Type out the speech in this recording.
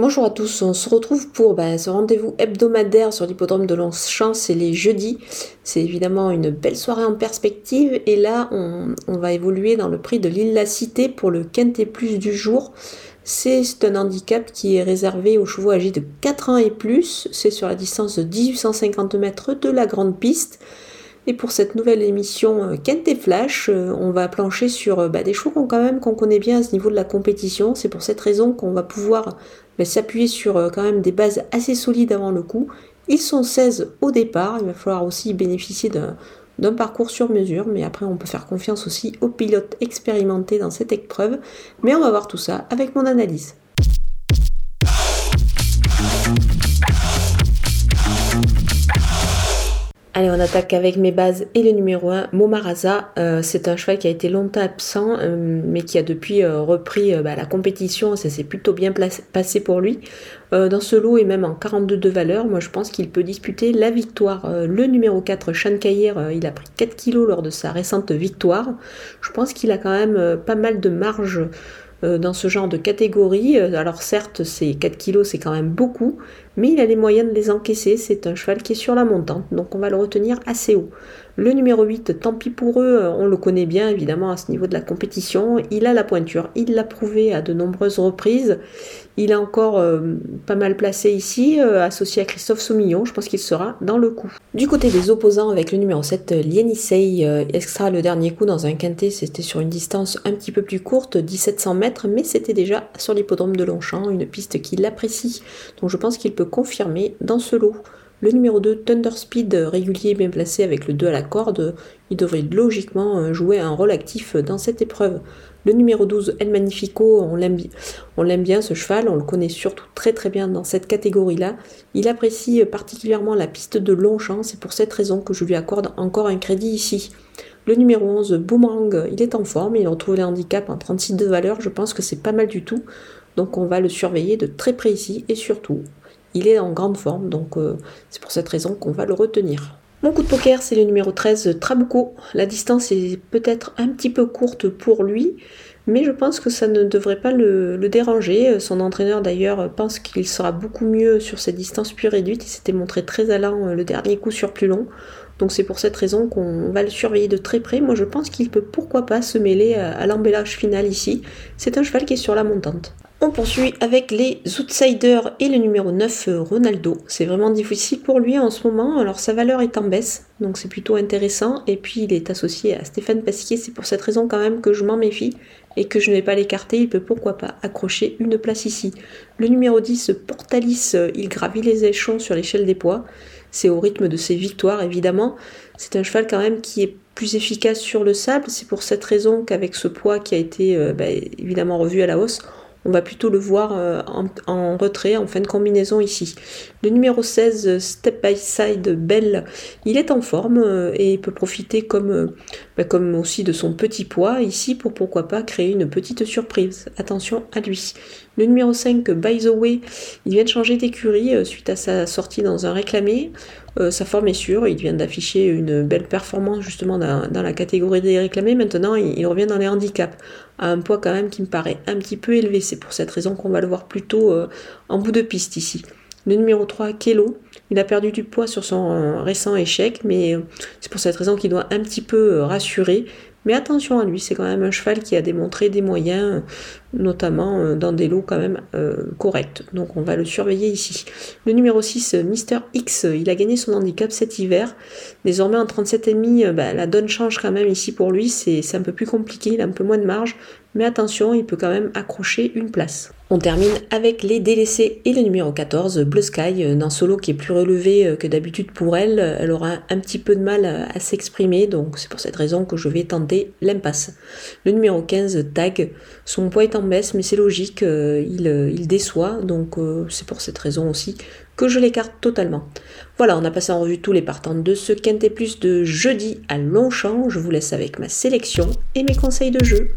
Bonjour à tous, on se retrouve pour bah, ce rendez-vous hebdomadaire sur l'hippodrome de Longchamp, c'est les jeudis. C'est évidemment une belle soirée en perspective et là on, va évoluer dans le prix de l'île La Cité pour le quintet plus du jour. C'est un handicap qui est réservé aux chevaux âgés de 4 ans et plus, c'est sur la distance de 1850 mètres de la grande piste. Et pour cette nouvelle émission euh, Kent Flash, euh, on va plancher sur euh, bah, des chevaux qu'on quand même qu'on connaît bien à ce niveau de la compétition. C'est pour cette raison qu'on va pouvoir bah, s'appuyer sur quand même des bases assez solides avant le coup. Ils sont 16 au départ, il va falloir aussi bénéficier d'un parcours sur mesure, mais après on peut faire confiance aussi aux pilotes expérimentés dans cette épreuve. Mais on va voir tout ça avec mon analyse. Allez, on attaque avec mes bases et le numéro 1, Momaraza. Euh, c'est un cheval qui a été longtemps absent, euh, mais qui a depuis euh, repris bah, la compétition. Ça s'est plutôt bien passé pour lui. dans ce lot et même en 42 de valeur, moi je pense qu'il peut disputer la victoire. le numéro 4, Shan il a pris 4 kilos lors de sa récente victoire. Je pense qu'il a quand même pas mal de marge dans ce genre de catégorie. Alors certes, c'est 4 kilos, c'est quand même beaucoup, mais il a les moyens de les encaisser. C'est un cheval qui est sur la montante, donc on va le retenir assez haut. Le numéro 8, tant pis pour eux, on le connaît bien évidemment à ce niveau de la compétition. Il a la pointure, il l'a prouvé à de nombreuses reprises. Il est encore euh, pas mal placé ici, euh, associé à Christophe Soumillon. Je pense qu'il sera dans le coup. Du côté des opposants, avec le numéro 7, Lienisei, euh, extra le dernier coup dans un quintet? C'était sur une distance un petit peu plus courte, 1700 mètres, mais c'était déjà sur l'hippodrome de Longchamp, une piste qu'il apprécie. Donc je pense qu'il peut confirmer dans ce lot. Le numéro 2, Thunder Speed, régulier bien placé avec le 2 à la corde, il devrait logiquement jouer un rôle actif dans cette épreuve. Le numéro 12, El Magnifico, on l'aime bien ce cheval, on le connaît surtout très très bien dans cette catégorie-là. Il apprécie particulièrement la piste de Longchamp, c'est pour cette raison que je lui accorde encore un crédit ici. Le numéro 11, Boomerang, il est en forme, il retrouve les handicaps en 36 de valeur, je pense que c'est pas mal du tout. Donc on va le surveiller de très près ici et surtout il est en grande forme, donc euh, c'est pour cette raison qu'on va le retenir. Mon coup de poker, c'est le numéro 13, Trabuco. La distance est peut-être un petit peu courte pour lui, mais je pense que ça ne devrait pas le, déranger. Son entraîneur d'ailleurs pense qu'il sera beaucoup mieux sur cette distance plus réduite. Il s'était montré très allant euh, le dernier coup sur plus long. Donc c'est pour cette raison qu'on va le surveiller de très près. Moi je pense qu'il peut pourquoi pas se mêler à l'embellage final ici. C'est un cheval qui est sur la montante. On poursuit avec les outsiders et le numéro 9, euh, Ronaldo. C'est vraiment difficile pour lui en ce moment, alors sa valeur est en baisse, donc c'est plutôt intéressant. Et puis il est associé à Stéphane Pasquier, c'est pour cette raison quand même que je m'en méfie et que je ne vais pas l'écarter. Il peut pourquoi pas accrocher une place ici. Le numéro 10, Portalis, euh, il gravit les échelons sur l'échelle des poids. C'est au rythme de ses victoires évidemment. C'est un cheval quand même qui est plus efficace sur le sable. C'est pour cette raison qu'avec ce poids qui a été euh, bah, évidemment revu à la hausse, on va plutôt le voir euh, en, retrait, en fin de combinaison ici. Le numéro 16, Step by Side Bell, il est en forme euh, et peut profiter comme, euh, bah, comme aussi de son petit poids ici pour pourquoi pas créer une petite surprise. Attention à lui. Le numéro 5, By the Way, il vient de changer d'écurie suite à sa sortie dans un réclamé. sa forme est sûre, il vient d'afficher une belle performance justement dans, la catégorie des réclamés. Maintenant, il revient dans les handicaps à un poids quand même qui me paraît un petit peu élevé. C'est pour cette raison qu'on va le voir plutôt euh, en bout de piste ici. Le numéro 3, Kelo, il a perdu du poids sur son euh, récent échec, mais euh, c'est pour cette raison qu'il doit un petit peu rassurer. Mais attention à lui, c'est quand même un cheval qui a démontré des moyens, notamment euh, dans des lots quand même euh, corrects. Donc on va le surveiller ici. Le numéro 6, Mister X, il a gagné son handicap cet hiver. Désormais en 37,5, bah, la donne change quand même ici pour lui. C'est un peu plus compliqué, il a un peu moins de marge. Mais attention, il peut quand même accrocher une place. On termine avec les délaissés et le numéro 14, Blue Sky, euh, d'un solo qui est plus relevé euh, que d'habitude pour elle. Elle aura un petit peu de mal à s'exprimer, donc c'est pour cette raison que je vais tenter l'impasse. Le numéro 15, Tag, son poids est en mais c'est logique, euh, il, déçoit, donc c'est pour cette raison aussi que je l'écarte totalement. Voilà, on a passé en revue tous les partants de ce Quintet Plus de jeudi à Longchamp. Je vous laisse avec ma sélection et mes conseils de jeu.